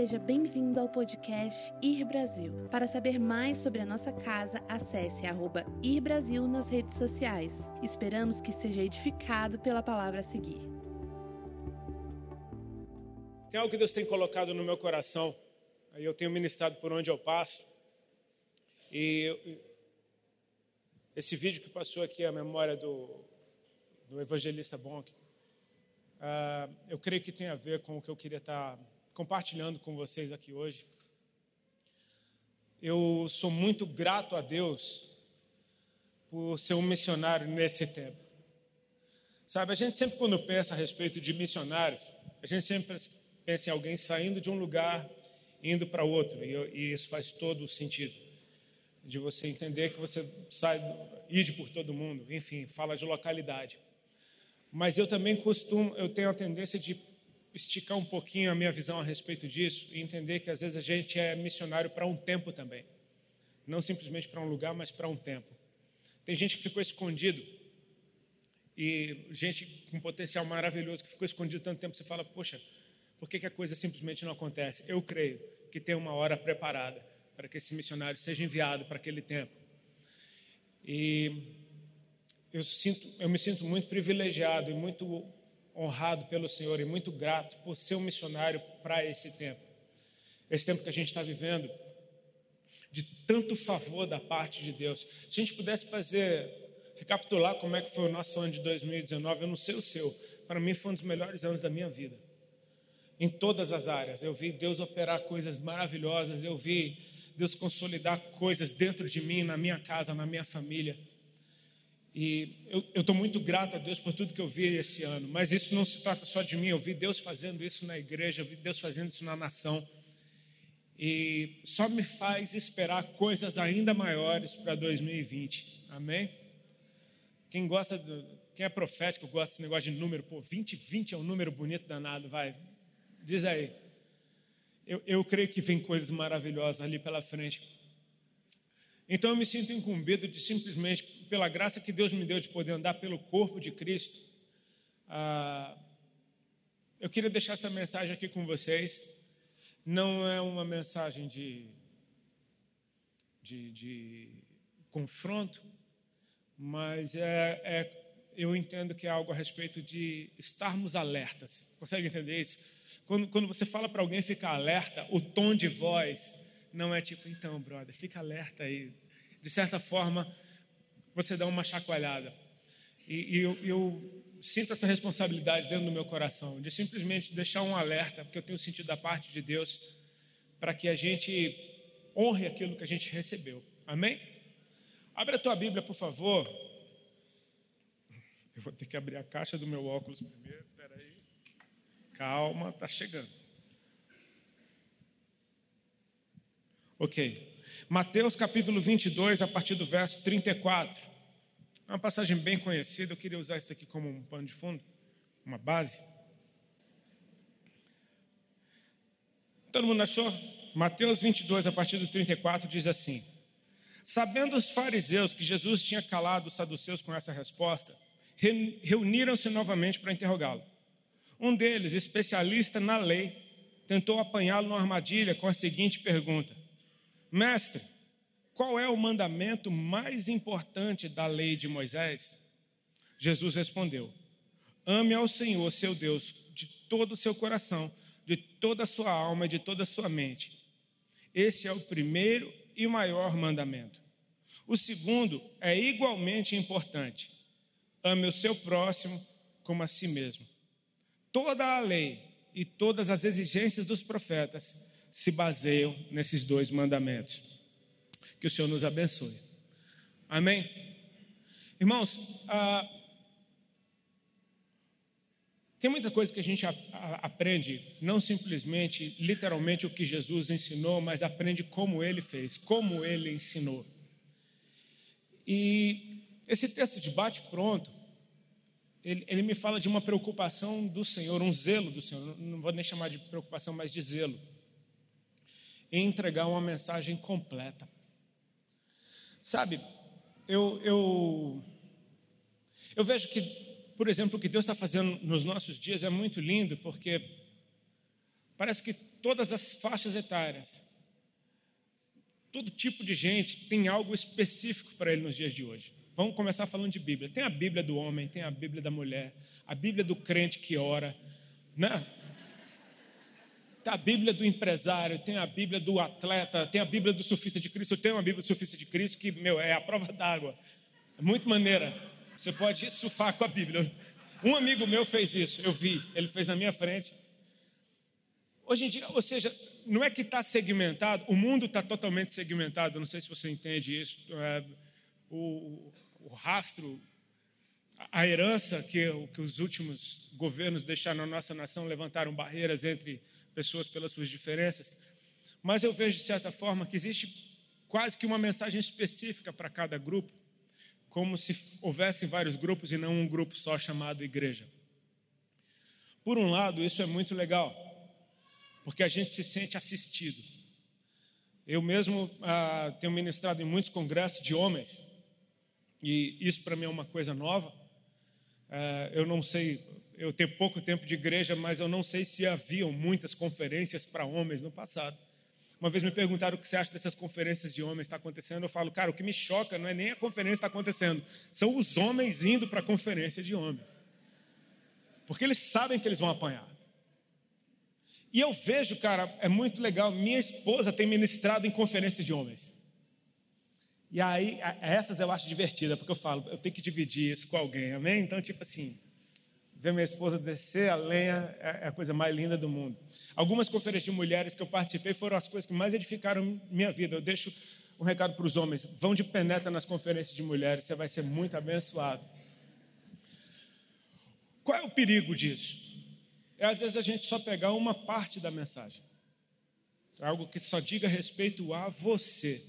Seja bem-vindo ao podcast Ir Brasil. Para saber mais sobre a nossa casa, acesse arroba Ir Brasil nas redes sociais. Esperamos que seja edificado pela palavra a seguir. Tem algo que Deus tem colocado no meu coração. Aí eu tenho ministrado por onde eu passo. E esse vídeo que passou aqui, a memória do, do evangelista Bonk, uh, eu creio que tem a ver com o que eu queria estar compartilhando com vocês aqui hoje. Eu sou muito grato a Deus por ser um missionário nesse tempo. Sabe, a gente sempre, quando pensa a respeito de missionários, a gente sempre pensa em alguém saindo de um lugar indo para outro, e, e isso faz todo o sentido. De você entender que você sai, ide por todo mundo, enfim, fala de localidade. Mas eu também costumo, eu tenho a tendência de esticar um pouquinho a minha visão a respeito disso e entender que às vezes a gente é missionário para um tempo também. Não simplesmente para um lugar, mas para um tempo. Tem gente que ficou escondido e gente com potencial maravilhoso que ficou escondido tanto tempo, você fala, poxa, por que, que a coisa simplesmente não acontece? Eu creio que tem uma hora preparada para que esse missionário seja enviado para aquele tempo. E eu, sinto, eu me sinto muito privilegiado e muito honrado pelo Senhor e muito grato por ser um missionário para esse tempo. Esse tempo que a gente está vivendo, de tanto favor da parte de Deus. Se a gente pudesse fazer, recapitular como é que foi o nosso ano de 2019, eu não sei o seu, para mim foi um dos melhores anos da minha vida. Em todas as áreas. Eu vi Deus operar coisas maravilhosas, eu vi Deus consolidar coisas dentro de mim, na minha casa, na minha família. E eu estou muito grato a Deus por tudo que eu vi esse ano, mas isso não se trata só de mim, eu vi Deus fazendo isso na igreja, eu vi Deus fazendo isso na nação. E só me faz esperar coisas ainda maiores para 2020. Amém? Quem gosta, do, quem é profético, gosta desse negócio de número, pô, 2020 é um número bonito danado, vai. Diz aí. Eu, eu creio que vem coisas maravilhosas ali pela frente. Então eu me sinto incumbido de simplesmente, pela graça que Deus me deu de poder andar pelo corpo de Cristo, ah, eu queria deixar essa mensagem aqui com vocês. Não é uma mensagem de, de, de confronto, mas é, é, eu entendo que é algo a respeito de estarmos alertas. Consegue entender isso? Quando, quando você fala para alguém ficar alerta, o tom de voz não é tipo, então, brother, fica alerta aí. De certa forma, você dá uma chacoalhada. E, e eu, eu, sinto essa responsabilidade dentro do meu coração, de simplesmente deixar um alerta, porque eu tenho sentido da parte de Deus, para que a gente honre aquilo que a gente recebeu. Amém? Abre a tua Bíblia, por favor. Eu vou ter que abrir a caixa do meu óculos primeiro. Espera aí. Calma, está chegando. Ok. Mateus capítulo 22, a partir do verso 34. Uma passagem bem conhecida, eu queria usar isso aqui como um pano de fundo, uma base. Todo mundo achou? Mateus 22, a partir do 34, diz assim: Sabendo os fariseus que Jesus tinha calado os saduceus com essa resposta, reuniram-se novamente para interrogá-lo. Um deles, especialista na lei, tentou apanhá-lo numa armadilha com a seguinte pergunta: Mestre, qual é o mandamento mais importante da lei de Moisés? Jesus respondeu: Ame ao Senhor, seu Deus, de todo o seu coração, de toda a sua alma e de toda a sua mente. Esse é o primeiro e maior mandamento. O segundo é igualmente importante. Ame o seu próximo como a si mesmo. Toda a lei e todas as exigências dos profetas se baseiam nesses dois mandamentos. Que o Senhor nos abençoe. Amém? Irmãos, ah, tem muita coisa que a gente a, a, aprende, não simplesmente, literalmente, o que Jesus ensinou, mas aprende como ele fez, como ele ensinou. E esse texto de bate-pronto, ele, ele, me fala de uma preocupação do Senhor, um zelo do Senhor, não vou nem chamar de preocupação, mas de zelo e entregar uma mensagem completa. Sabe, eu, eu, eu vejo que, por exemplo, o que Deus está fazendo nos nossos dias é muito lindo, porque Parece que todas as faixas etárias, todo tipo de gente tem algo específico para ele nos dias de hoje. Vamos começar falando de Bíblia. Tem a Bíblia do homem, tem a Bíblia da mulher, a Bíblia do crente que ora, né? Tem a Bíblia do empresário, tem a Bíblia do atleta, tem a Bíblia do surfista de Cristo. Eu tenho uma Bíblia do surfista de Cristo que, meu, é a prova d'água. É muito maneira. Você pode surfar com a Bíblia. Um amigo meu fez isso, eu vi, ele fez na minha frente. Hoje em dia, ou seja, não é que está segmentado, o mundo está totalmente segmentado, não sei se você entende isso. É, o, o, rastro, a herança que, que os últimos governos deixaram na nossa nação levantaram barreiras entre pessoas pelas suas diferenças. Mas eu vejo, de certa forma, que existe quase que uma mensagem específica para cada grupo, como se houvessem vários grupos e não um grupo só chamado igreja. Por um lado, isso é muito legal, porque a gente se sente assistido. Eu mesmo ah, tenho ministrado em muitos congressos de homens, e isso para mim é uma coisa nova. Ah, eu não sei, eu tenho pouco tempo de igreja, mas eu não sei se haviam muitas conferências para homens no passado. Uma vez me perguntaram o que você acha dessas conferências de homens está acontecendo. Eu falo, cara, o que me choca não é nem a conferência está acontecendo, são os homens indo para a conferência de homens, porque eles sabem que eles vão apanhar. E eu vejo, cara, é muito legal. Minha esposa tem ministrado em conferências de homens. E aí, essas eu acho divertida, porque eu falo, eu tenho que dividir isso com alguém, amém? Então, tipo assim, ver minha esposa descer a lenha é, é a coisa mais linda do mundo. Algumas conferências de mulheres que eu participei foram as coisas que mais edificaram minha vida. Eu deixo um recado para os homens: vão de penetra nas conferências de mulheres, você vai ser muito abençoado. Qual é o perigo disso? É às vezes a gente só pegar uma parte da mensagem, algo que só diga respeito a você.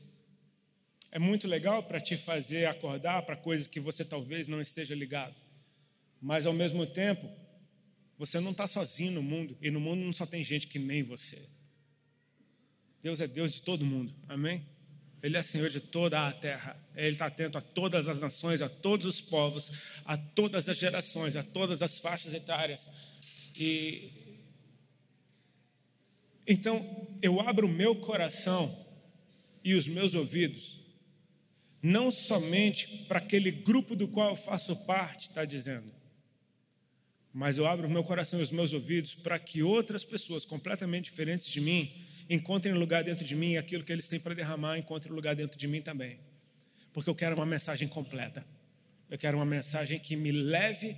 É muito legal para te fazer acordar para coisas que você talvez não esteja ligado mas ao mesmo tempo, você não está sozinho no mundo, e no mundo não só tem gente que nem você. Deus é Deus de todo mundo, amém? Ele é Senhor de toda a terra. Ele está atento a todas as nações, a todos os povos, a todas as gerações, a todas as faixas etárias. E então eu abro o meu coração e os meus ouvidos, não somente para aquele grupo do qual eu faço parte, está dizendo, mas eu abro o meu coração e os meus ouvidos para que outras pessoas completamente diferentes de mim encontrem lugar dentro de mim e aquilo que eles têm para derramar encontre lugar dentro de mim também. Porque eu quero uma mensagem completa. Eu quero uma mensagem que me leve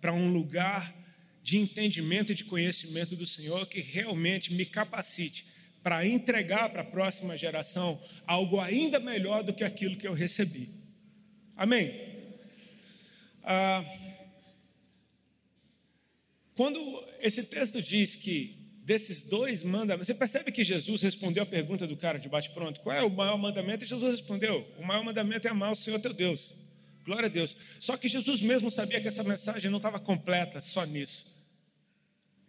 para um lugar de entendimento e de conhecimento do Senhor que realmente me capacite para entregar para a próxima geração algo ainda melhor do que aquilo que eu recebi. Amém? Ah, quando esse texto diz que desses dois mandamentos, você percebe que Jesus respondeu a pergunta do cara de bate-pronto: qual é o maior mandamento? E Jesus respondeu: o maior mandamento é amar o Senhor teu Deus. Glória a Deus. Só que Jesus mesmo sabia que essa mensagem não estava completa só nisso.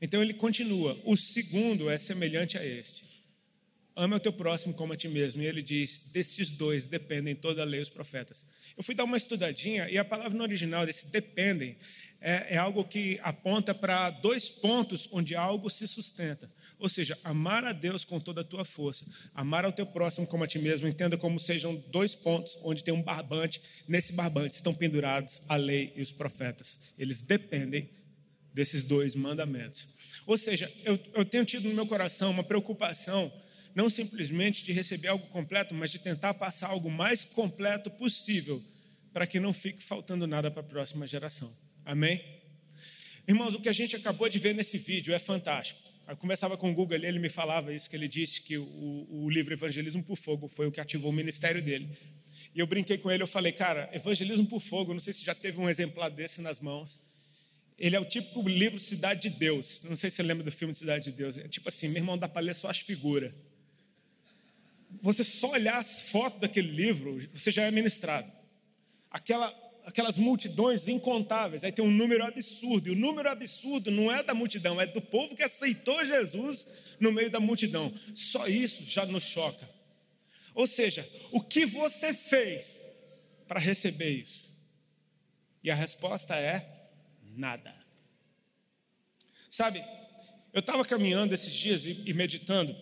Então ele continua: o segundo é semelhante a este. Ama o teu próximo como a ti mesmo. E ele diz: desses dois dependem toda a lei e os profetas. Eu fui dar uma estudadinha e a palavra no original desse dependem é, é algo que aponta para dois pontos onde algo se sustenta. Ou seja, amar a Deus com toda a tua força, amar ao teu próximo como a ti mesmo, entenda como sejam dois pontos onde tem um barbante. Nesse barbante estão pendurados a lei e os profetas. Eles dependem desses dois mandamentos. Ou seja, eu, eu tenho tido no meu coração uma preocupação não simplesmente de receber algo completo, mas de tentar passar algo mais completo possível, para que não fique faltando nada para a próxima geração. Amém? Irmãos, o que a gente acabou de ver nesse vídeo é fantástico. Eu conversava com o Google ali, ele me falava isso, que ele disse que o, o livro Evangelismo por Fogo foi o que ativou o ministério dele. E eu brinquei com ele, eu falei, cara, Evangelismo por Fogo, não sei se já teve um exemplar desse nas mãos. Ele é o típico livro Cidade de Deus. Não sei se você lembra do filme Cidade de Deus. É tipo assim, meu irmão, dá para ler só as figuras. Você só olhar as fotos daquele livro, você já é ministrado. Aquela aquelas multidões incontáveis. Aí tem um número absurdo. E o número absurdo não é da multidão, é do povo que aceitou Jesus no meio da multidão. Só isso já nos choca. Ou seja, o que você fez para receber isso? E a resposta é nada. Sabe, Eu estava caminhando esses dias e, e meditando,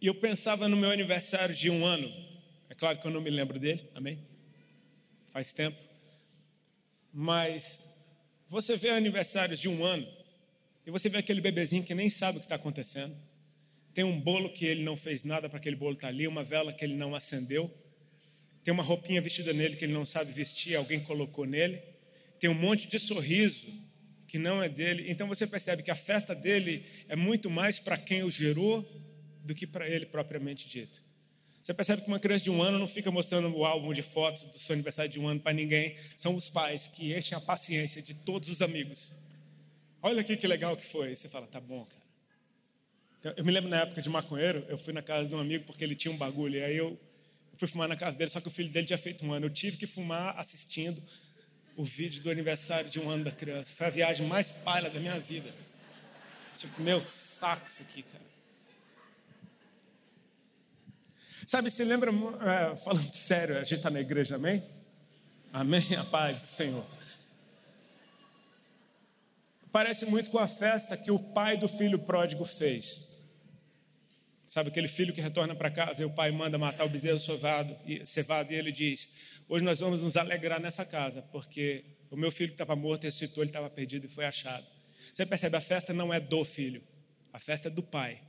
e eu pensava no meu aniversário de um ano. É claro que eu não me lembro dele, amém? Faz tempo. Mas você vê aniversários de um ano, e você vê aquele bebezinho que nem sabe o que está acontecendo. Tem um bolo que ele não fez nada para aquele bolo estar tá ali, uma vela que ele não acendeu. Tem uma roupinha vestida nele que ele não sabe vestir, alguém colocou nele. Tem um monte de sorriso que não é dele. Então você percebe que a festa dele é muito mais para quem o gerou do que para ele propriamente dito. Você percebe que uma criança de um ano não fica mostrando o álbum de fotos do seu aniversário de um ano para ninguém. São os pais que enchem a paciência de todos os amigos. Olha aqui que legal que foi. Você fala, tá bom, cara. Eu me lembro na época de maconheiro, eu fui na casa de um amigo porque ele tinha um bagulho. E aí eu fui fumar na casa dele, só que o filho dele tinha feito um ano. Eu tive que fumar assistindo o vídeo do aniversário de um ano da criança. Foi a viagem mais palha da minha vida. Tipo, meu, saco isso aqui, cara. Sabe, se lembra, é, falando sério, a gente está na igreja, amém? Amém, a paz do Senhor. Parece muito com a festa que o pai do filho pródigo fez. Sabe aquele filho que retorna para casa e o pai manda matar o bezerro cevado e, cevado, e ele diz: Hoje nós vamos nos alegrar nessa casa, porque o meu filho que estava morto ressuscitou, ele estava perdido e foi achado. Você percebe, a festa não é do filho, a festa é do pai,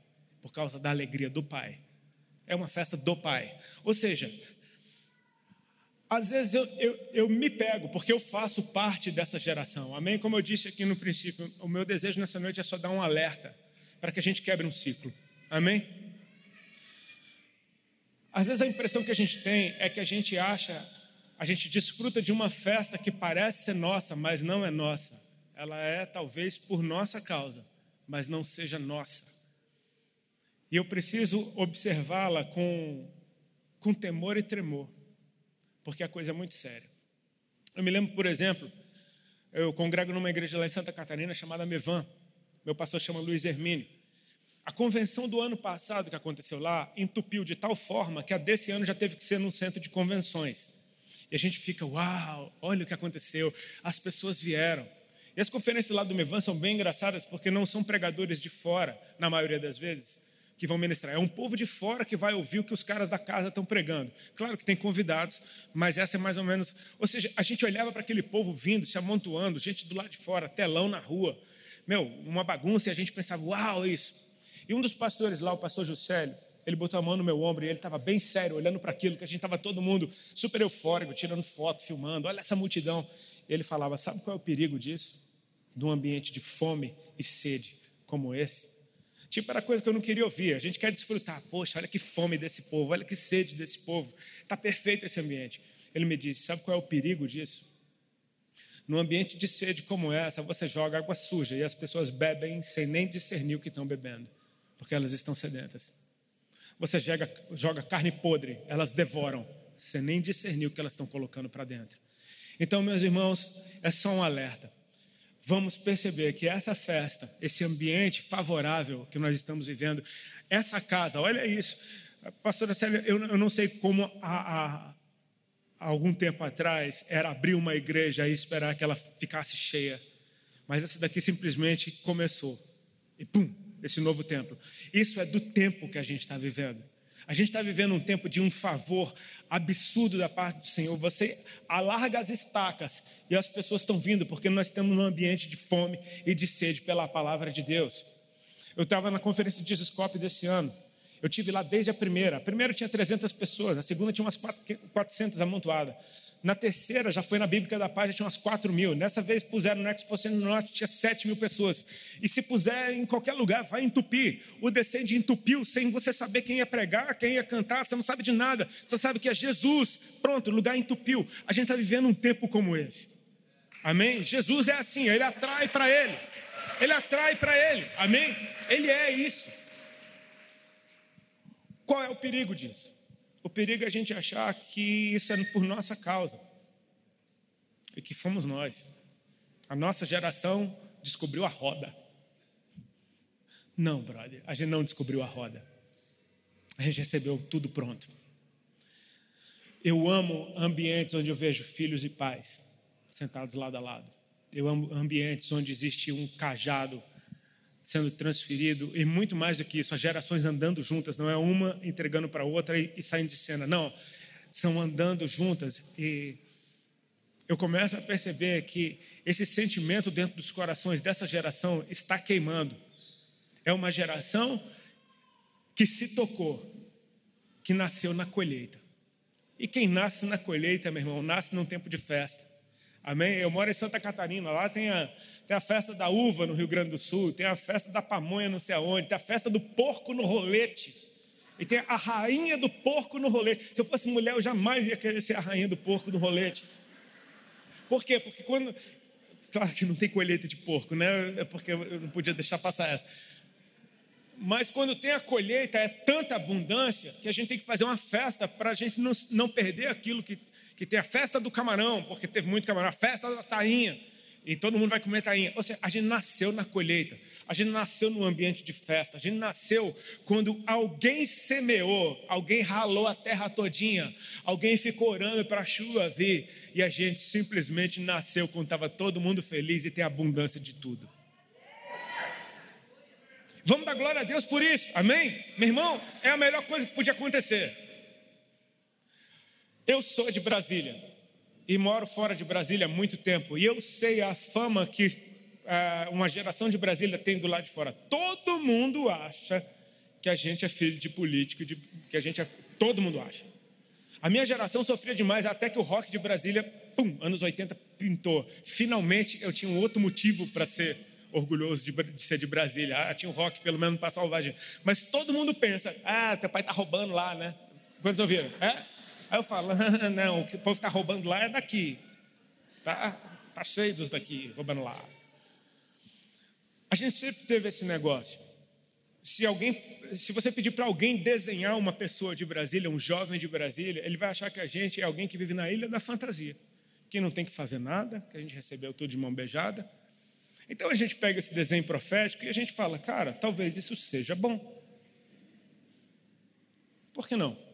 por causa da alegria do pai. É uma festa do pai. Ou seja, às vezes eu, eu, eu, me pego, porque eu faço parte dessa geração. Amém? Como eu disse aqui no princípio, o meu desejo nessa noite é só dar um alerta para que a gente quebre um ciclo. Amém? Às vezes a impressão que a gente tem é que a gente acha, a gente desfruta de uma festa que parece ser nossa, mas não é nossa. Ela é talvez por nossa causa, mas não seja nossa. E eu preciso observá-la com, com temor e tremor, porque a coisa é muito séria. Eu me lembro, por exemplo, eu congrego numa igreja lá em Santa Catarina chamada Mevan. Meu pastor chama Luiz Hermínio. A convenção do ano passado que aconteceu lá entupiu de tal forma que a desse ano já teve que ser num centro de convenções. E a gente fica, uau, olha o que aconteceu, as pessoas vieram. E as conferências lá do Mevan são bem engraçadas porque não são pregadores de fora, na maioria das vezes, que vão ministrar. É um povo de fora que vai ouvir o que os caras da casa estão pregando. Claro que tem convidados, mas essa é mais ou menos. Ou seja, a gente olhava para aquele povo vindo, se amontoando, gente do lado de fora, telão na rua. Meu, uma bagunça e a gente pensava, uau, isso. E um dos pastores lá, o pastor Juscelio, ele botou a mão no meu ombro e ele estava bem sério, olhando para aquilo, que a gente estava todo mundo super eufórico, tirando foto, filmando, olha essa multidão. Ele falava: Sabe qual é o perigo disso? De um ambiente de fome e sede como esse? Tipo, era coisa que eu não queria ouvir. A gente quer desfrutar. Poxa, olha que fome desse povo, olha que sede desse povo. Está perfeito esse ambiente. Ele me disse: Sabe qual é o perigo disso? Num ambiente de sede como essa, você joga água suja e as pessoas bebem sem nem discernir o que estão bebendo porque elas estão sedentas. Você joga, joga carne podre, elas devoram, sem nem discernir o que elas estão colocando para dentro. Então, meus irmãos, é só um alerta. Vamos perceber que essa festa, esse ambiente favorável que nós estamos vivendo, essa casa, olha isso. Pastora Célia, eu, eu não sei como há, há algum tempo atrás era abrir uma igreja e esperar que ela ficasse cheia. Mas essa daqui simplesmente começou. E pum, esse novo templo. Isso é do tempo que a gente está vivendo. A gente está vivendo um tempo de um favor absurdo da parte do Senhor. Você alarga as estacas e as pessoas estão vindo, porque nós estamos num ambiente de fome e de sede pela palavra de Deus. Eu estava na conferência de Scope desse ano. Eu tive lá desde a primeira. A primeira tinha 300 pessoas, a segunda tinha umas 400 amontoadas. Na terceira, já foi na Bíblica da Paz, já tinha umas 4 mil. Nessa vez puseram no Expo Centro Norte, tinha 7 mil pessoas. E se puser em qualquer lugar, vai entupir. O descende entupiu sem você saber quem ia pregar, quem ia cantar, você não sabe de nada. Você sabe que é Jesus. Pronto, o lugar entupiu. A gente está vivendo um tempo como esse. Amém? Jesus é assim, ele atrai para ele. Ele atrai para ele. Amém? Ele é isso. Qual é o perigo disso? O perigo é a gente achar que isso é por nossa causa e que fomos nós. A nossa geração descobriu a roda. Não, brother, a gente não descobriu a roda. A gente recebeu tudo pronto. Eu amo ambientes onde eu vejo filhos e pais sentados lado a lado. Eu amo ambientes onde existe um cajado sendo transferido, e muito mais do que isso, as gerações andando juntas, não é uma entregando para a outra e, e saindo de cena, não, são andando juntas. E eu começo a perceber que esse sentimento dentro dos corações dessa geração está queimando. É uma geração que se tocou, que nasceu na colheita. E quem nasce na colheita, meu irmão, nasce num tempo de festa. Amém? Eu moro em Santa Catarina, lá tem a, tem a festa da uva no Rio Grande do Sul, tem a festa da pamonha não sei aonde, tem a festa do porco no rolete. E tem a rainha do porco no rolete. Se eu fosse mulher, eu jamais ia querer ser a rainha do porco no rolete. Por quê? Porque quando. Claro que não tem colheita de porco, né? É porque eu não podia deixar passar essa. Mas quando tem a colheita, é tanta abundância que a gente tem que fazer uma festa para a gente não, não perder aquilo que, que tem a festa do camarão, porque teve muito camarão, a festa da tainha e todo mundo vai comer tainha. Ou seja, a gente nasceu na colheita, a gente nasceu no ambiente de festa, a gente nasceu quando alguém semeou, alguém ralou a terra todinha, alguém ficou orando para a chuva vir, e a gente simplesmente nasceu quando estava todo mundo feliz e tem abundância de tudo. Vamos dar glória a Deus por isso, amém? Meu irmão, é a melhor coisa que podia acontecer. Eu sou de Brasília e moro fora de Brasília há muito tempo. E eu sei a fama que uh, uma geração de Brasília tem do lado de fora. Todo mundo acha que a gente é filho de político, de, que a gente é. Todo mundo acha. A minha geração sofria demais até que o rock de Brasília, pum, anos 80, pintou. Finalmente eu tinha um outro motivo para ser orgulhoso de, de, ser de Brasília. Ah, tinha um rock pelo menos para salvar a gente. Mas todo mundo pensa, ah, teu pai está roubando lá, né? Quantos ouviram? É? Aí eu falo, não, o que o povo está roubando lá é daqui. Tá, tá cheio dos daqui, roubando lá. A gente sempre teve esse negócio. Se alguém, se você pedir para alguém desenhar uma pessoa de Brasília, um jovem de Brasília, ele vai achar que a gente é alguém que vive na ilha da fantasia, que não tem que fazer nada, que a gente recebeu tudo de mão beijada. Então a gente pega esse desenho profético e a gente fala, cara, talvez isso seja bom. Por que não?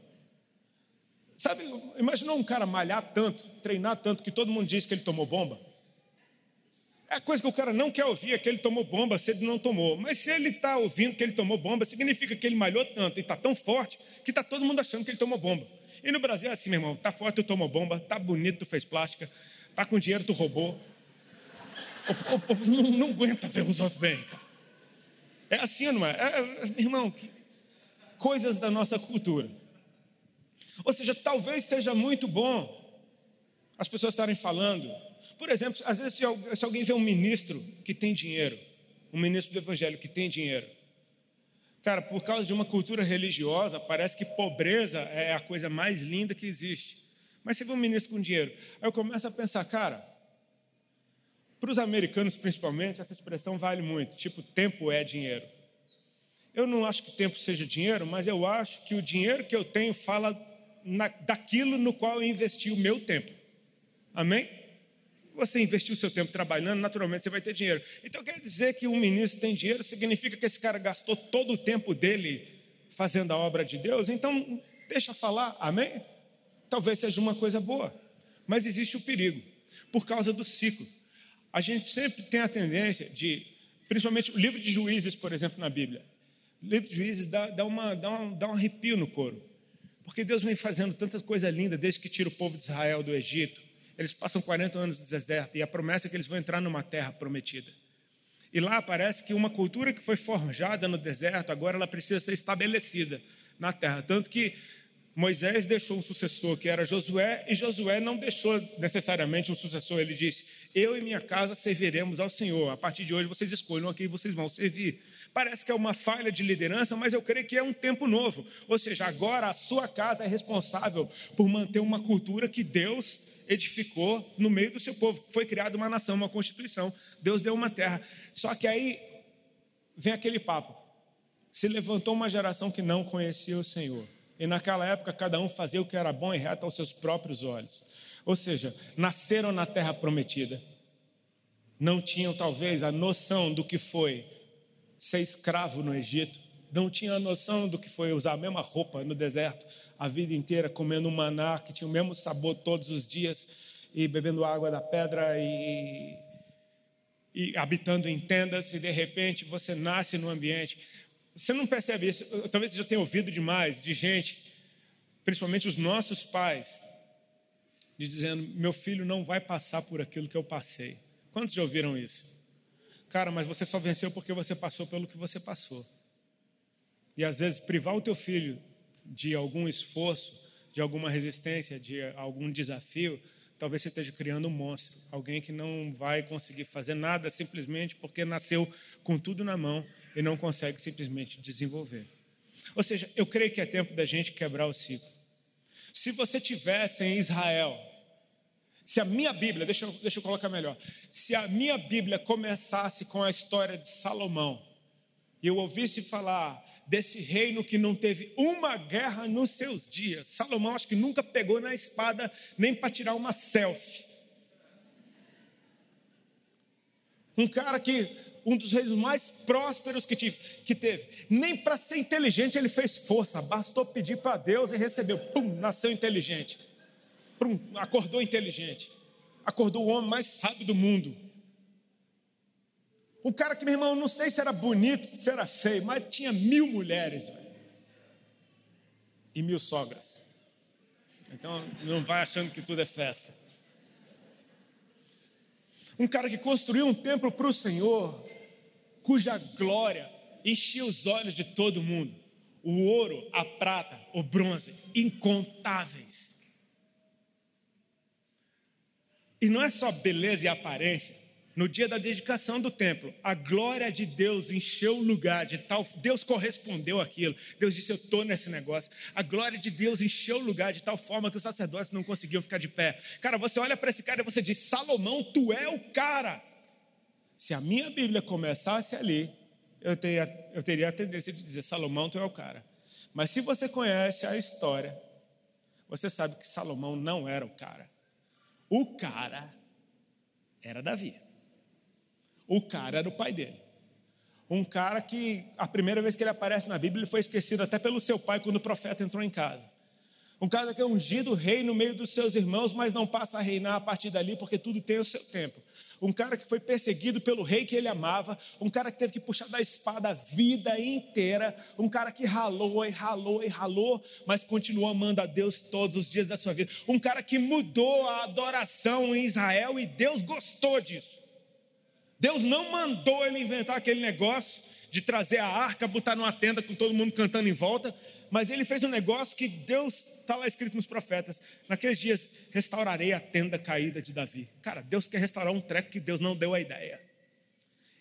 Sabe, imaginou um cara malhar tanto, treinar tanto, que todo mundo diz que ele tomou bomba? É a coisa que o cara não quer ouvir é que ele tomou bomba, se ele não tomou. Mas se ele está ouvindo que ele tomou bomba, significa que ele malhou tanto e está tão forte que está todo mundo achando que ele tomou bomba. E no Brasil é assim, meu irmão: está forte, tu tomou bomba, está bonito, tu fez plástica, está com dinheiro, tu roubou. O, povo não, não, aguenta ver os outros bem. É assim, não é? é, é irmão, coisas da nossa cultura. Ou seja, talvez seja muito bom as pessoas estarem falando. Por exemplo, às vezes, se alguém vê um ministro que tem dinheiro, um ministro do evangelho que tem dinheiro, cara, por causa de uma cultura religiosa, parece que pobreza é a coisa mais linda que existe. Mas você vê um ministro com dinheiro, aí eu começo a pensar, cara, para os americanos principalmente, essa expressão vale muito, tipo, tempo é dinheiro. Eu não acho que tempo seja dinheiro, mas eu acho que o dinheiro que eu tenho fala na, daquilo no qual eu investi o meu tempo. Amém? Você investiu o seu tempo trabalhando, naturalmente você vai ter dinheiro. Então quer dizer que um ministro tem dinheiro, significa que esse cara gastou todo o tempo dele fazendo a obra de Deus? Então, deixa falar, amém? Talvez seja uma coisa boa, mas existe o perigo, por causa do ciclo. A gente sempre tem a tendência de, principalmente o livro de juízes, por exemplo, na Bíblia. O livro de juízes dá, dá, uma, dá, um, dá um arrepio no couro. Porque Deus vem fazendo tanta coisa linda desde que tira o povo de Israel do Egito. Eles passam 40 anos no deserto e a promessa é que eles vão entrar numa terra prometida. E lá parece que uma cultura que foi forjada no deserto, agora ela precisa ser estabelecida na terra. Tanto que Moisés deixou um sucessor que era Josué, e Josué não deixou necessariamente um sucessor. Ele disse: Eu e minha casa serviremos ao Senhor. A partir de hoje vocês escolham a quem vocês vão servir. Parece que é uma falha de liderança, mas eu creio que é um tempo novo. Ou seja, agora a sua casa é responsável por manter uma cultura que Deus edificou no meio do seu povo. Foi criada uma nação, uma constituição. Deus deu uma terra. Só que aí vem aquele papo. Se levantou uma geração que não conhecia o Senhor e naquela época, cada um fazia o que era bom e reto aos seus próprios olhos. Ou seja, nasceram na terra prometida. Não tinham, talvez, a noção do que foi ser escravo no Egito. Não tinham a noção do que foi usar a mesma roupa no deserto a vida inteira, comendo um maná que tinha o mesmo sabor todos os dias e bebendo água da pedra e, e habitando em tendas e de repente você nasce no ambiente. Você não percebe isso? Talvez você já tenha ouvido demais de gente, principalmente os nossos pais, de dizendo: meu filho não vai passar por aquilo que eu passei. Quantos já ouviram isso? Cara, mas você só venceu porque você passou pelo que você passou. E às vezes privar o teu filho de algum esforço, de alguma resistência, de algum desafio, talvez você esteja criando um monstro, alguém que não vai conseguir fazer nada simplesmente porque nasceu com tudo na mão e não consegue simplesmente desenvolver. Ou seja, eu creio que é tempo da gente quebrar o ciclo. Se você tivesse em Israel, se a minha Bíblia, deixa eu, deixa eu colocar melhor, se a minha Bíblia começasse com a história de Salomão, e eu ouvisse falar desse reino que não teve uma guerra nos seus dias. Salomão acho que nunca pegou na espada nem para tirar uma selfie. Um cara que um dos reis mais prósperos que, tive, que teve. Nem para ser inteligente ele fez força, bastou pedir para Deus e recebeu. Pum, nasceu inteligente. Pum, acordou inteligente. Acordou o homem mais sábio do mundo. Um cara que, meu irmão, não sei se era bonito, se era feio, mas tinha mil mulheres e mil sogras. Então não vai achando que tudo é festa. Um cara que construiu um templo para o Senhor, cuja glória enchia os olhos de todo mundo. O ouro, a prata, o bronze, incontáveis. E não é só beleza e aparência, no dia da dedicação do templo, a glória de Deus encheu o lugar de tal, Deus correspondeu aquilo. Deus disse: Eu estou nesse negócio. A glória de Deus encheu o lugar de tal forma que os sacerdotes não conseguiam ficar de pé. Cara, você olha para esse cara e você diz: Salomão, tu é o cara. Se a minha Bíblia começasse ali, eu teria, eu teria a tendência de dizer: Salomão, tu é o cara. Mas se você conhece a história, você sabe que Salomão não era o cara. O cara era Davi. O cara era o pai dele. Um cara que a primeira vez que ele aparece na Bíblia, ele foi esquecido até pelo seu pai quando o profeta entrou em casa. Um cara que é ungido rei no meio dos seus irmãos, mas não passa a reinar a partir dali, porque tudo tem o seu tempo. Um cara que foi perseguido pelo rei que ele amava, um cara que teve que puxar da espada a vida inteira, um cara que ralou e ralou e ralou, mas continuou amando a Deus todos os dias da sua vida. Um cara que mudou a adoração em Israel e Deus gostou disso. Deus não mandou ele inventar aquele negócio de trazer a arca, botar numa tenda com todo mundo cantando em volta, mas ele fez um negócio que Deus, está lá escrito nos profetas, naqueles dias, restaurarei a tenda caída de Davi. Cara, Deus quer restaurar um treco que Deus não deu a ideia.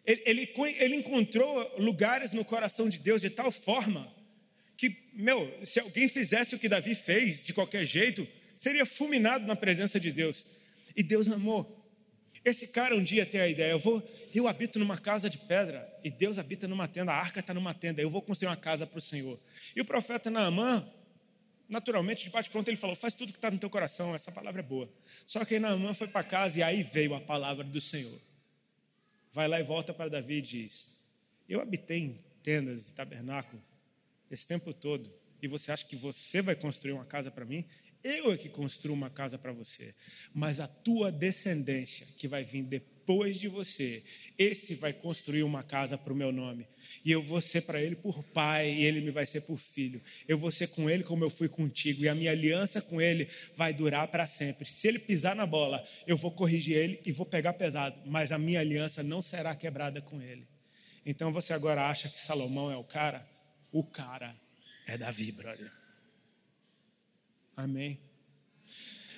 Ele, ele, ele encontrou lugares no coração de Deus de tal forma que, meu, se alguém fizesse o que Davi fez de qualquer jeito, seria fulminado na presença de Deus. E Deus amou. Esse cara um dia tem a ideia, eu vou, eu habito numa casa de pedra e Deus habita numa tenda, a arca está numa tenda, eu vou construir uma casa para o Senhor. E o profeta Naamã, naturalmente, de pronto, ele falou: faz tudo que está no teu coração, essa palavra é boa. Só que Naamã foi para casa e aí veio a palavra do Senhor. Vai lá e volta para Davi e diz: Eu habitei em tendas e tabernáculo esse tempo todo, e você acha que você vai construir uma casa para mim? Eu é que construo uma casa para você, mas a tua descendência que vai vir depois de você, esse vai construir uma casa para o meu nome. E eu vou ser para ele por pai, e ele me vai ser por filho. Eu vou ser com ele como eu fui contigo, e a minha aliança com ele vai durar para sempre. Se ele pisar na bola, eu vou corrigir ele e vou pegar pesado, mas a minha aliança não será quebrada com ele. Então você agora acha que Salomão é o cara? O cara é Davi, brother. Amém.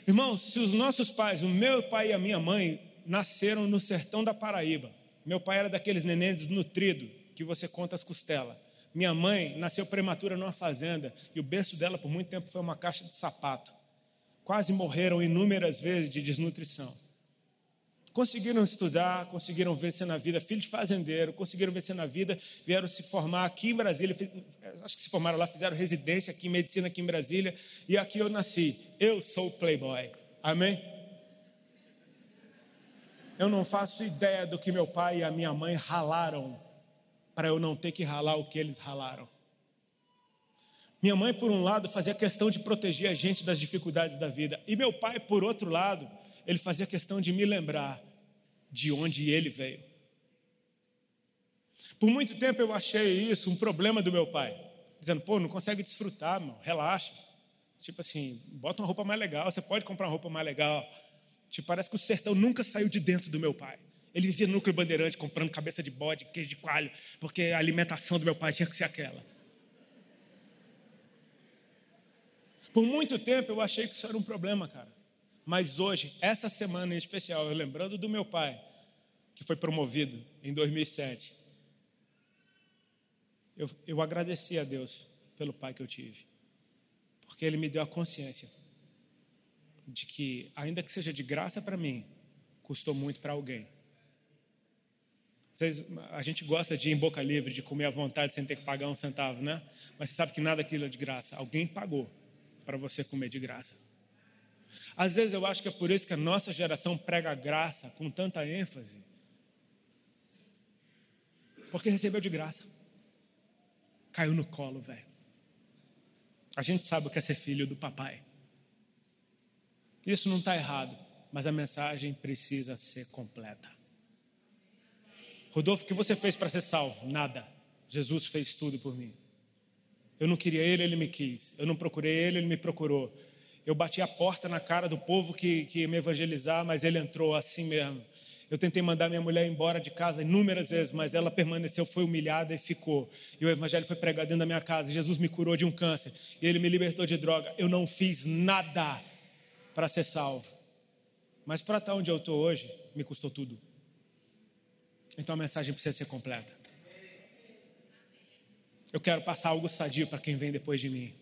Irmãos, se os nossos pais, o meu pai e a minha mãe, nasceram no sertão da Paraíba, meu pai era daqueles neném desnutrido que você conta as costelas. Minha mãe nasceu prematura numa fazenda e o berço dela por muito tempo foi uma caixa de sapato. Quase morreram inúmeras vezes de desnutrição conseguiram estudar, conseguiram vencer na vida, filho de fazendeiro, conseguiram vencer na vida, vieram se formar aqui em Brasília, acho que se formaram lá, fizeram residência aqui, medicina aqui em Brasília, e aqui eu nasci. Eu sou o playboy. Amém? Eu não faço ideia do que meu pai e a minha mãe ralaram para eu não ter que ralar o que eles ralaram. Minha mãe, por um lado, fazia questão de proteger a gente das dificuldades da vida, e meu pai, por outro lado, ele fazia questão de me lembrar de onde ele veio. Por muito tempo eu achei isso um problema do meu pai, dizendo, pô, não consegue desfrutar, mano, relaxa. Tipo assim, bota uma roupa mais legal, você pode comprar uma roupa mais legal. Tipo, parece que o sertão nunca saiu de dentro do meu pai. Ele vivia no núcleo bandeirante comprando cabeça de bode, queijo de coalho, porque a alimentação do meu pai tinha que ser aquela. Por muito tempo eu achei que isso era um problema, cara. Mas hoje, essa semana em especial, eu lembrando do meu pai, que foi promovido em 2007, eu, eu agradeci a Deus pelo pai que eu tive. Porque ele me deu a consciência de que, ainda que seja de graça para mim, custou muito para alguém. Vocês, a gente gosta de ir em boca livre, de comer à vontade sem ter que pagar um centavo, né? Mas você sabe que nada aquilo é de graça. Alguém pagou para você comer de graça. Às vezes eu acho que é por isso que a nossa geração prega graça com tanta ênfase. Porque recebeu de graça. Caiu no colo, velho. A gente sabe o que é ser filho do papai. Isso não está errado, mas a mensagem precisa ser completa. Rodolfo, o que você fez para ser salvo? Nada. Jesus fez tudo por mim. Eu não queria ele, ele me quis. Eu não procurei ele, ele me procurou. Eu bati a porta na cara do povo que, que me evangelizar, mas ele entrou assim mesmo. Eu tentei mandar minha mulher embora de casa inúmeras vezes, mas ela permaneceu, foi humilhada e ficou. E o evangelho foi pregado dentro da minha casa. Jesus me curou de um câncer e ele me libertou de droga. Eu não fiz nada para ser salvo. Mas para estar onde eu estou hoje, me custou tudo. Então a mensagem precisa ser completa. Eu quero passar algo sadio para quem vem depois de mim.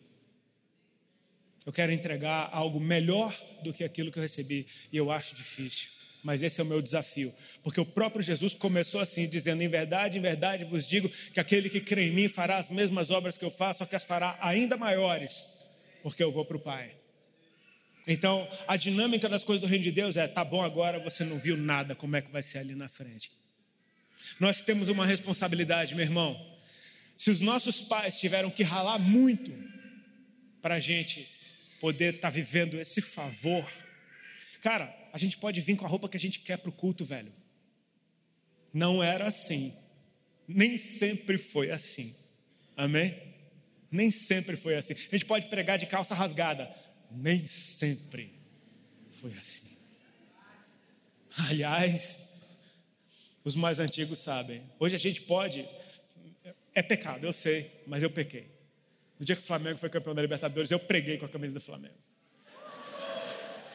Eu quero entregar algo melhor do que aquilo que eu recebi, e eu acho difícil. Mas esse é o meu desafio, porque o próprio Jesus começou assim, dizendo: Em verdade, em verdade vos digo que aquele que crê em mim fará as mesmas obras que eu faço, só que as fará ainda maiores, porque eu vou para o Pai. Então, a dinâmica das coisas do reino de Deus é: tá bom, agora você não viu nada, como é que vai ser ali na frente? Nós temos uma responsabilidade, meu irmão. Se os nossos pais tiveram que ralar muito para a gente poder estar tá vivendo esse favor, cara, a gente pode vir com a roupa que a gente quer para o culto, velho. Não era assim. Nem sempre foi assim. Amém? Nem sempre foi assim. A gente pode pregar de calça rasgada. Nem sempre foi assim. Aliás, os mais antigos sabem. Hoje a gente pode é pecado, eu sei, mas eu pequei. No dia que o Flamengo foi campeão da Libertadores, eu preguei com a camisa do Flamengo.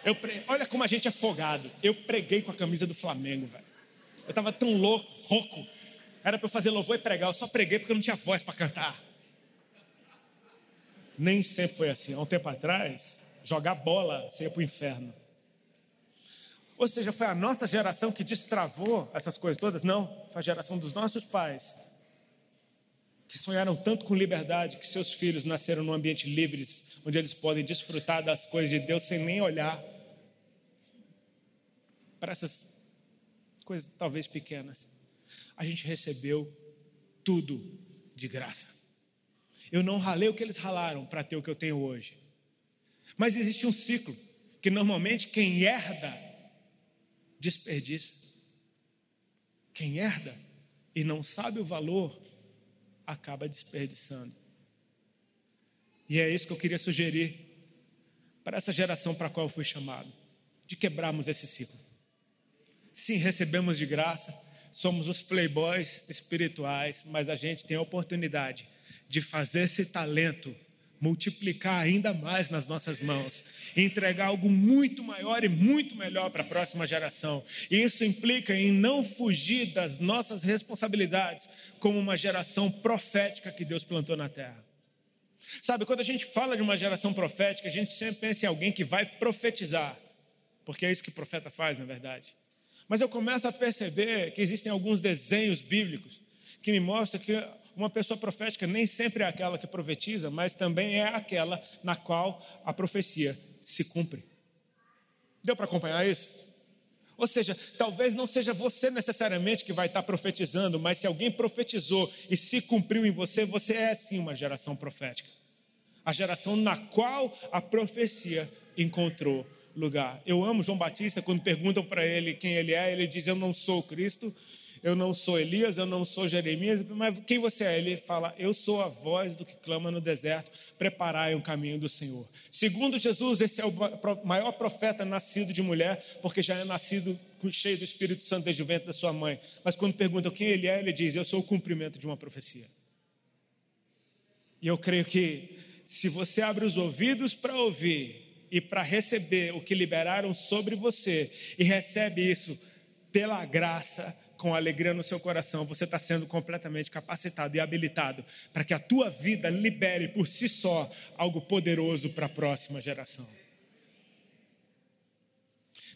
Eu pre... Olha como a gente é folgado. Eu preguei com a camisa do Flamengo, velho. Eu estava tão louco, rouco. Era para eu fazer louvor e pregar. Eu só preguei porque eu não tinha voz para cantar. Nem sempre foi assim. Há um tempo atrás, jogar bola, você ia para o inferno. Ou seja, foi a nossa geração que destravou essas coisas todas? Não, foi a geração dos nossos pais que sonharam tanto com liberdade que seus filhos nasceram num ambiente livre, onde eles podem desfrutar das coisas de Deus sem nem olhar para essas coisas talvez pequenas. A gente recebeu tudo de graça. Eu não ralei o que eles ralaram para ter o que eu tenho hoje. Mas existe um ciclo que normalmente quem herda desperdiça. Quem herda e não sabe o valor acaba desperdiçando. E é isso que eu queria sugerir para essa geração para a qual eu fui chamado, de quebrarmos esse ciclo. Sim, recebemos de graça, somos os playboys espirituais, mas a gente tem a oportunidade de fazer esse talento multiplicar ainda mais nas nossas mãos, entregar algo muito maior e muito melhor para a próxima geração. E isso implica em não fugir das nossas responsabilidades como uma geração profética que Deus plantou na terra. Sabe, quando a gente fala de uma geração profética, a gente sempre pensa em alguém que vai profetizar, porque é isso que o profeta faz, na verdade. Mas eu começo a perceber que existem alguns desenhos bíblicos que me mostram que uma pessoa profética nem sempre é aquela que profetiza, mas também é aquela na qual a profecia se cumpre. Deu para acompanhar isso? Ou seja, talvez não seja você necessariamente que vai estar profetizando, mas se alguém profetizou e se cumpriu em você, você é sim uma geração profética. A geração na qual a profecia encontrou lugar. Eu amo João Batista quando perguntam para ele quem ele é, ele diz: Eu não sou Cristo, Eu não sou Elias, eu não sou Jeremias, mas quem você é? Ele fala: Eu sou a voz do que clama no deserto, preparai o caminho do Senhor. Segundo Jesus, esse é o maior profeta nascido de mulher, porque já é nascido cheio do Espírito Santo desde o ventre da sua mãe. Mas quando perguntam quem ele é, ele diz: Eu sou o cumprimento de uma profecia. E eu creio que se você abre os ouvidos para ouvir e para receber o que liberaram sobre você e recebe isso pela graça, com alegria no seu coração, você está sendo completamente capacitado e habilitado para que a tua vida libere por si só algo poderoso para a próxima geração.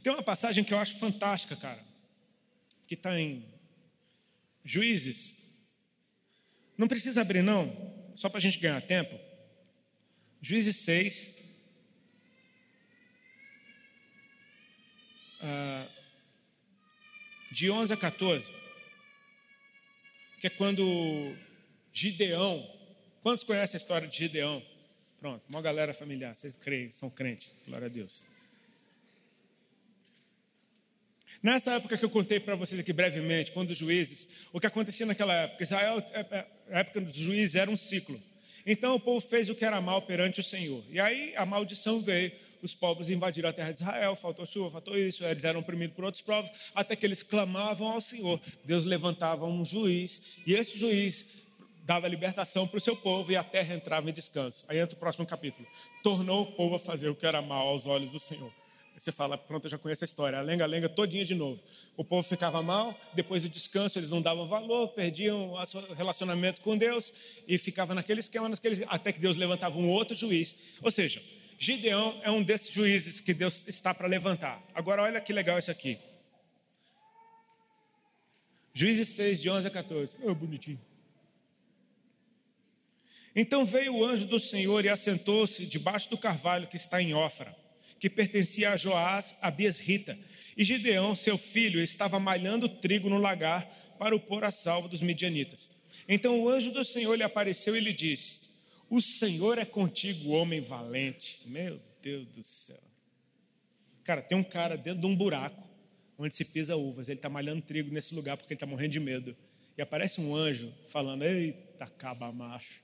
Tem uma passagem que eu acho fantástica, cara, que está em Juízes. Não precisa abrir, não, só para a gente ganhar tempo. Juízes 6. Ah, de 11 a 14, que é quando Gideão, quantos conhecem a história de Gideão? Pronto, uma galera familiar, vocês creem, são crentes, glória a Deus. Nessa época que eu contei para vocês aqui brevemente, quando os juízes, o que acontecia naquela época? Israel, é, é, a época dos juízes era um ciclo. Então o povo fez o que era mal perante o Senhor. E aí a maldição veio os povos invadiram a terra de Israel, faltou chuva, faltou isso, eles eram oprimidos por outros povos, até que eles clamavam ao Senhor. Deus levantava um juiz, e esse juiz dava libertação para o seu povo e a terra entrava em descanso. Aí entra o próximo capítulo. Tornou o povo a fazer o que era mal aos olhos do Senhor. Você fala, pronto, eu já conheço a história, a lenga-lenga todinha de novo. O povo ficava mal, depois do descanso eles não davam valor, perdiam o relacionamento com Deus e ficava naquele esquema, naquele, até que Deus levantava um outro juiz. Ou seja, Gideão é um desses juízes que Deus está para levantar. Agora, olha que legal isso aqui. Juízes 6, de 11 a 14. Oh, bonitinho. Então veio o anjo do Senhor e assentou-se debaixo do carvalho que está em Ofra, que pertencia a Joás, a Biesrita. E Gideão, seu filho, estava malhando trigo no lagar para o pôr a salvo dos midianitas. Então o anjo do Senhor lhe apareceu e lhe disse: o Senhor é contigo, homem valente. Meu Deus do céu. Cara, tem um cara dentro de um buraco onde se pisa uvas. Ele está malhando trigo nesse lugar porque ele está morrendo de medo. E aparece um anjo falando: Eita, caba macho.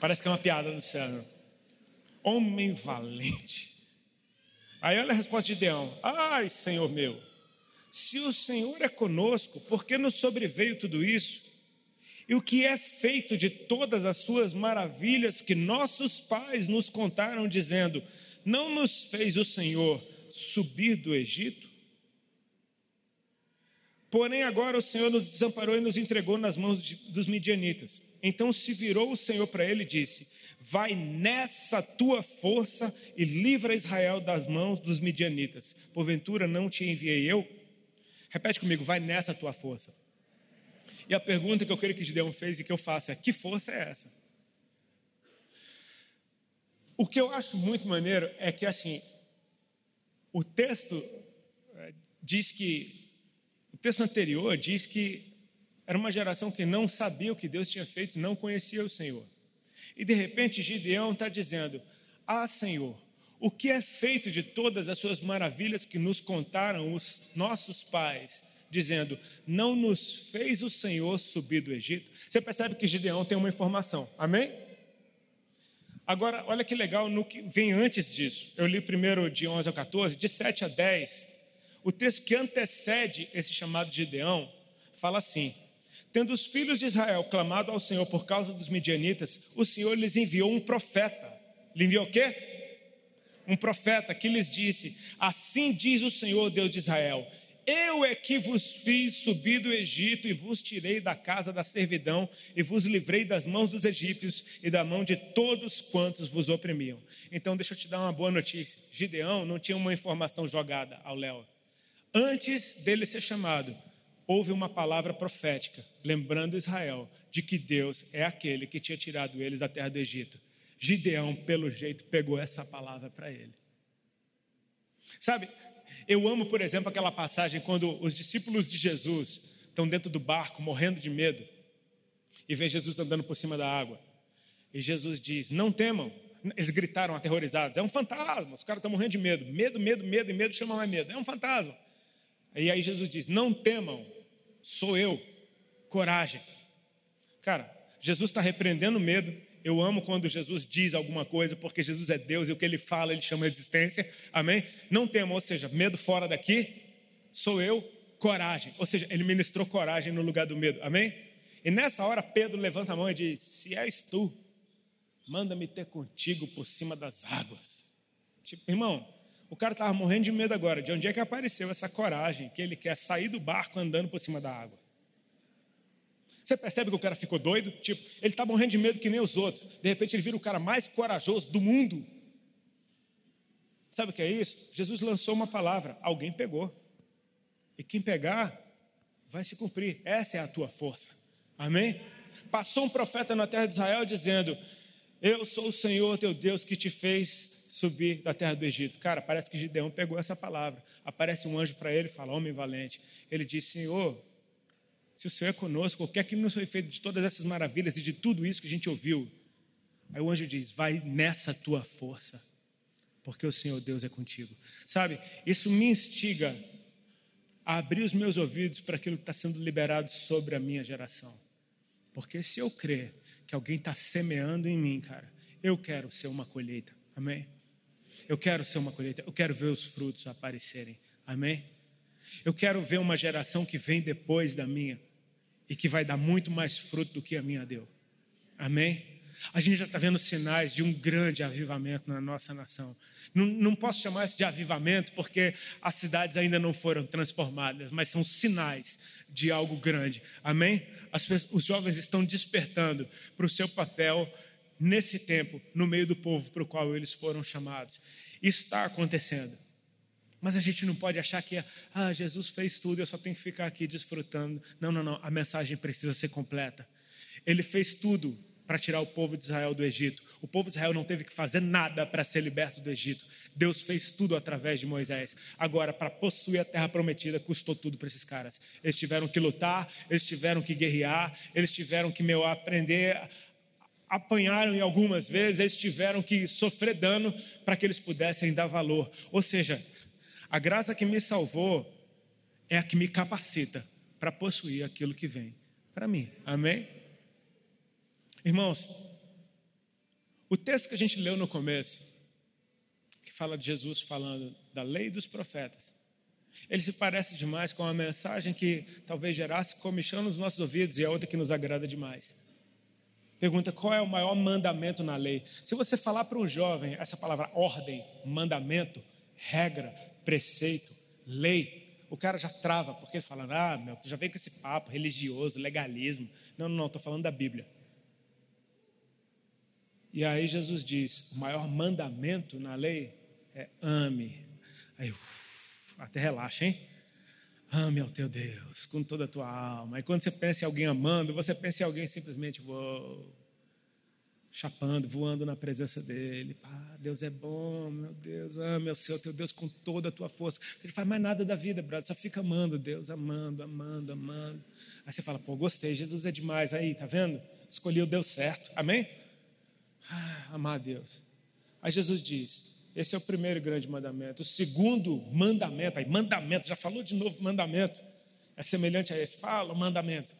Parece que é uma piada do céu. Homem valente. Aí olha a resposta de Deão: Ai, Senhor meu, se o Senhor é conosco, por que nos sobreveio tudo isso? E o que é feito de todas as suas maravilhas que nossos pais nos contaram, dizendo: Não nos fez o Senhor subir do Egito? Porém, agora o Senhor nos desamparou e nos entregou nas mãos de, dos midianitas. Então se virou o Senhor para ele e disse: Vai nessa tua força e livra Israel das mãos dos midianitas. Porventura não te enviei eu? Repete comigo: Vai nessa tua força. E a pergunta que eu queria que Gideão fez e que eu faço é: que força é essa? O que eu acho muito maneiro é que, assim, o texto é, diz que, o texto anterior diz que era uma geração que não sabia o que Deus tinha feito, não conhecia o Senhor. E de repente Gideão está dizendo: Ah, Senhor, o que é feito de todas as suas maravilhas que nos contaram os nossos pais dizendo: Não nos fez o Senhor subir do Egito. Você percebe que Gideão tem uma informação, amém? Agora, olha que legal no que vem antes disso. Eu li primeiro de 11 ao 14, de 7 a 10. O texto que antecede esse chamado de Gideão fala assim: Tendo os filhos de Israel clamado ao Senhor por causa dos midianitas, o Senhor lhes enviou um profeta. Lhe enviou o quê? Um profeta que lhes disse: Assim diz o Senhor, Deus de Israel: eu é que vos fiz subir do Egito e vos tirei da casa da servidão e vos livrei das mãos dos egípcios e da mão de todos quantos vos oprimiam. Então, deixa eu te dar uma boa notícia: Gideão não tinha uma informação jogada ao Léo. Antes dele ser chamado, houve uma palavra profética, lembrando Israel de que Deus é aquele que tinha tirado eles da terra do Egito. Gideão, pelo jeito, pegou essa palavra para ele. Sabe, eu amo, por exemplo, aquela passagem quando os discípulos de Jesus estão dentro do barco, morrendo de medo, e vê Jesus andando por cima da água. E Jesus diz: Não temam. Eles gritaram aterrorizados: É um fantasma. Os caras estão morrendo de medo. Medo, medo, medo, e medo chama mais medo. É um fantasma. E aí Jesus diz: Não temam, sou eu. Coragem. Cara, Jesus está repreendendo o medo. Eu amo quando Jesus diz alguma coisa, porque Jesus é Deus e o que ele fala, ele chama de existência. Amém? Não tema, ou seja, medo fora daqui, sou eu, coragem. Ou seja, ele ministrou coragem no lugar do medo. Amém? E nessa hora, Pedro levanta a mão e diz: Se és tu, manda-me ter contigo por cima das águas. Tipo, irmão, o cara estava morrendo de medo agora. De onde é que apareceu essa coragem que ele quer sair do barco andando por cima da água? Você percebe que o cara ficou doido? Tipo, ele está morrendo de medo que nem os outros. De repente ele vira o cara mais corajoso do mundo. Sabe o que é isso? Jesus lançou uma palavra, alguém pegou. E quem pegar, vai se cumprir. Essa é a tua força. Amém? Passou um profeta na terra de Israel dizendo: Eu sou o Senhor teu Deus que te fez subir da terra do Egito. Cara, parece que Gideão pegou essa palavra. Aparece um anjo para ele e fala: Homem valente. Ele diz: Senhor, se o Senhor é conosco, o que é que nos foi feito de todas essas maravilhas e de tudo isso que a gente ouviu? Aí o anjo diz: Vai nessa tua força, porque o Senhor Deus é contigo. Sabe, isso me instiga a abrir os meus ouvidos para aquilo que está sendo liberado sobre a minha geração. Porque se eu crer que alguém está semeando em mim, cara, eu quero ser uma colheita. Amém? Eu quero ser uma colheita, eu quero ver os frutos aparecerem. Amém? Eu quero ver uma geração que vem depois da minha e que vai dar muito mais fruto do que a minha deu. Amém? A gente já está vendo sinais de um grande avivamento na nossa nação. Não, não, posso chamar isso de avivamento porque as cidades ainda não foram transformadas, mas são sinais de algo grande. Amém? As, os jovens estão despertando para o seu papel nesse tempo, no meio do povo para o qual eles foram chamados. Isso está acontecendo. Mas a gente não pode achar que ah, Jesus fez tudo, eu só tenho que ficar aqui desfrutando. Não, não, não. A mensagem precisa ser completa. Ele fez tudo para tirar o povo de Israel do Egito. O povo de Israel não teve que fazer nada para ser liberto do Egito. Deus fez tudo através de Moisés. Agora, para possuir a terra prometida, custou tudo para esses caras. Eles tiveram que lutar, eles tiveram que guerrear, eles tiveram que meu, aprender apanharam em algumas vezes, eles tiveram que sofrer dano para que eles pudessem dar valor. Ou seja, a graça que me salvou é a que me capacita para possuir aquilo que vem para mim. Amém? Irmãos, o texto que a gente leu no começo, que fala de Jesus falando da lei dos profetas, ele se parece demais com uma mensagem que talvez gerasse comichão nos nossos ouvidos e é outra que nos agrada demais. Pergunta qual é o maior mandamento na lei. Se você falar para um jovem essa palavra ordem, mandamento, regra, preceito, lei, o cara já trava, porque ele fala, ah, meu, tu já veio com esse papo religioso, legalismo. Não, não, não, estou falando da Bíblia. E aí Jesus diz: o maior mandamento na lei é ame. Aí, uf, até relaxa, hein? Ame ao teu Deus com toda a tua alma. E quando você pensa em alguém amando, você pensa em alguém simplesmente, uou, chapando, voando na presença dele. Pá, Deus é bom, meu Deus, ame o Senhor, teu Deus, com toda a tua força. Ele faz mais nada da vida, brother, só fica amando Deus, amando, amando, amando. Aí você fala, pô, gostei, Jesus é demais. Aí, tá vendo? Escolhi o Deus certo, amém? Ah, amar Deus. Aí Jesus diz: esse é o primeiro grande mandamento. O segundo mandamento, aí, mandamento, já falou de novo mandamento, é semelhante a esse. Fala o mandamento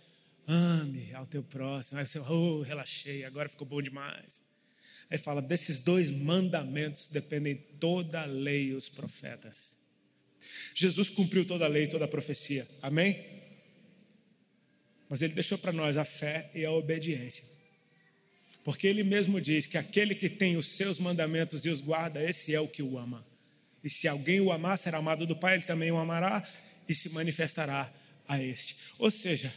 ame ao teu próximo. Aí você, oh, relaxei, agora ficou bom demais. Aí fala: desses dois mandamentos dependem toda a lei e os profetas. Jesus cumpriu toda a lei e toda a profecia, amém? Mas ele deixou para nós a fé e a obediência. Porque ele mesmo diz que aquele que tem os seus mandamentos e os guarda, esse é o que o ama. E se alguém o amar, será amado do Pai, ele também o amará e se manifestará a este. Ou seja,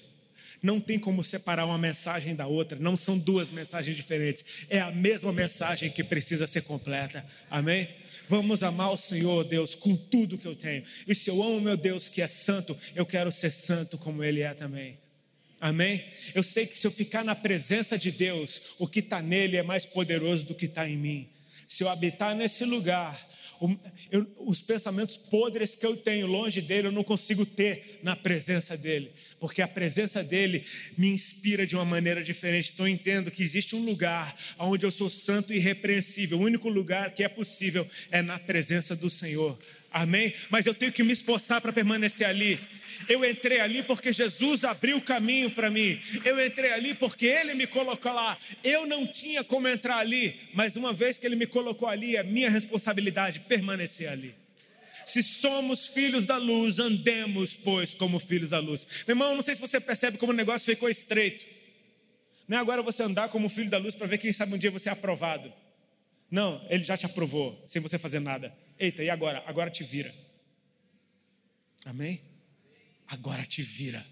não tem como separar uma mensagem da outra, não são duas mensagens diferentes, é a mesma mensagem que precisa ser completa. Amém? Vamos amar o Senhor, Deus, com tudo que eu tenho. E se eu amo meu Deus que é santo, eu quero ser santo como Ele é também. Amém? Eu sei que se eu ficar na presença de Deus, o que está nele é mais poderoso do que está em mim. Se eu habitar nesse lugar, eu, os pensamentos podres que eu tenho longe dele, eu não consigo ter na presença dele, porque a presença dele me inspira de uma maneira diferente. Então eu entendo que existe um lugar onde eu sou santo e irrepreensível. O único lugar que é possível é na presença do Senhor. Amém? Mas eu tenho que me esforçar para permanecer ali. Eu entrei ali porque Jesus abriu o caminho para mim. Eu entrei ali porque Ele me colocou lá. Eu não tinha como entrar ali, mas uma vez que Ele me colocou ali, é minha responsabilidade permanecer ali. Se somos filhos da luz, andemos, pois, como filhos da luz. Meu irmão, não sei se você percebe como o negócio ficou estreito. Não é agora você andar como filho da luz para ver quem sabe um dia você é aprovado. Não, ele já te aprovou, sem você fazer nada. Eita, e agora? Agora te vira. Amém? Agora te vira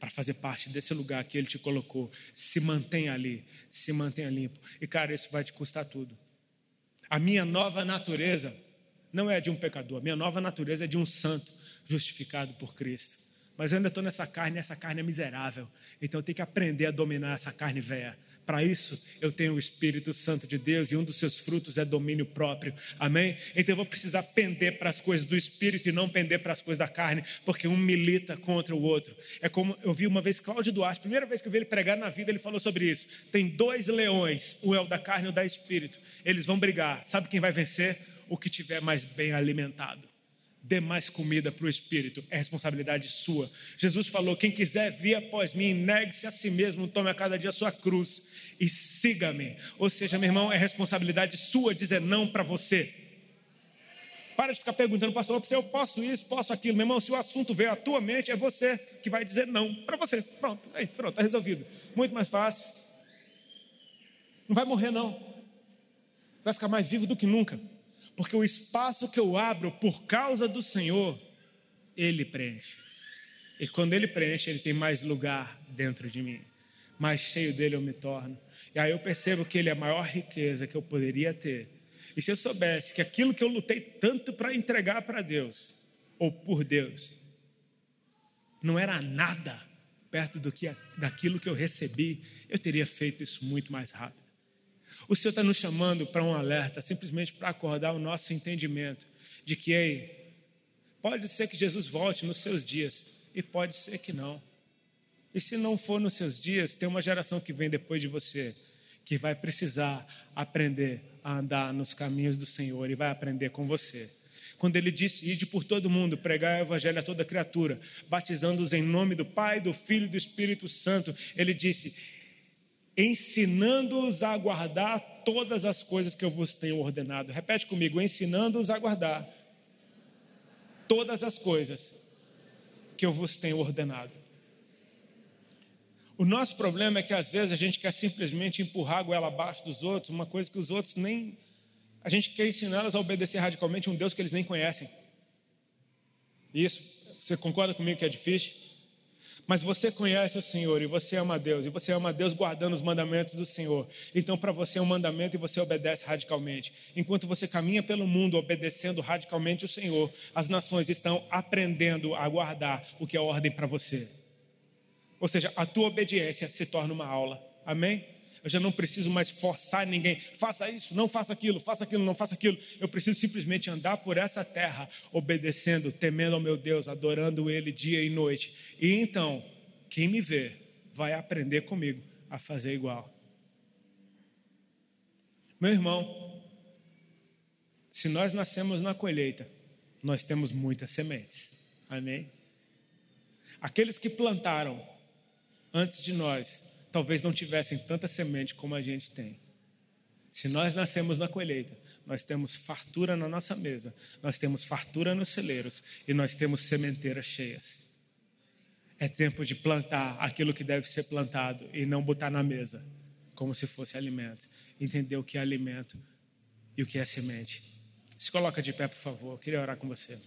para fazer parte desse lugar que ele te colocou. Se mantenha ali, se mantenha limpo. E cara, isso vai te custar tudo. A minha nova natureza não é de um pecador, a minha nova natureza é de um santo justificado por Cristo. Mas eu ainda estou nessa carne, essa carne é miserável. Então eu tenho que aprender a dominar essa carne velha. Para isso, eu tenho o Espírito Santo de Deus e um dos seus frutos é domínio próprio. Amém? Então eu vou precisar pender para as coisas do Espírito e não pender para as coisas da carne, porque um milita contra o outro. É como eu vi uma vez Cláudio Duarte, primeira vez que eu vi ele pregar na vida, ele falou sobre isso. Tem dois leões, um é o da carne e o da espírito. Eles vão brigar. Sabe quem vai vencer? O que tiver mais bem alimentado dê mais comida para o espírito, é responsabilidade sua. Jesus falou: quem quiser vir após mim, negue-se a si mesmo, tome a cada dia a sua cruz e siga-me. Ou seja, meu irmão, é responsabilidade sua dizer não para você. Para de ficar perguntando, pastor, eu posso isso, posso aquilo. Meu irmão, se o assunto veio à tua mente, é você que vai dizer não para você. Pronto, aí, pronto, está resolvido. Muito mais fácil. Não vai morrer, não. Vai ficar mais vivo do que nunca porque o espaço que eu abro por causa do Senhor, Ele preenche. E quando Ele preenche, Ele tem mais lugar dentro de mim. Mais cheio dele eu me torno. E aí eu percebo que Ele é a maior riqueza que eu poderia ter. E se eu soubesse que aquilo que eu lutei tanto para entregar para Deus, ou por Deus, não era nada perto do que, daquilo que eu recebi, eu teria feito isso muito mais rápido. O Senhor está nos chamando para um alerta, simplesmente para acordar o nosso entendimento de que, ei, pode ser que Jesus volte nos seus dias, e pode ser que não. E se não for nos seus dias, tem uma geração que vem depois de você que vai precisar aprender a andar nos caminhos do Senhor e vai aprender com você. Quando ele disse: Ide por todo mundo, pregar o evangelho a toda criatura, batizando-os em nome do Pai, do Filho e do Espírito Santo, ele disse: ensinando-os a guardar todas as coisas que eu vos tenho ordenado. Repete comigo: ensinando-os a guardar todas as coisas que eu vos tenho ordenado. O nosso problema é que às vezes a gente quer simplesmente empurrar a goela abaixo dos outros, uma coisa que os outros nem. A gente quer ensiná-los a obedecer radicalmente um Deus que eles nem conhecem. Isso, você concorda comigo que é difícil? Mas você conhece o Senhor e você ama Deus, e você ama Deus guardando os mandamentos do Senhor. Então, para você é um mandamento e você obedece radicalmente. Enquanto você caminha pelo mundo obedecendo radicalmente o Senhor, as nações estão aprendendo a guardar o que é ordem para você. Ou seja, a tua obediência se torna uma aula. Amém? Eu já não preciso mais forçar ninguém. Faça isso, não faça aquilo, faça aquilo, não faça aquilo. Eu preciso simplesmente andar por essa terra, obedecendo, temendo ao meu Deus, adorando Ele dia e noite. E então, quem me vê vai aprender comigo a fazer igual. Meu irmão, se nós nascemos na colheita, nós temos muitas sementes. Amém? Aqueles que plantaram antes de nós talvez não tivessem tanta semente como a gente tem. Se nós nascemos na colheita, nós temos fartura na nossa mesa, nós temos fartura nos celeiros e nós temos sementeiras cheias. É tempo de plantar aquilo que deve ser plantado e não botar na mesa como se fosse alimento. Entender o que é alimento e o que é semente. Se coloca de pé, por favor. Eu queria orar com você.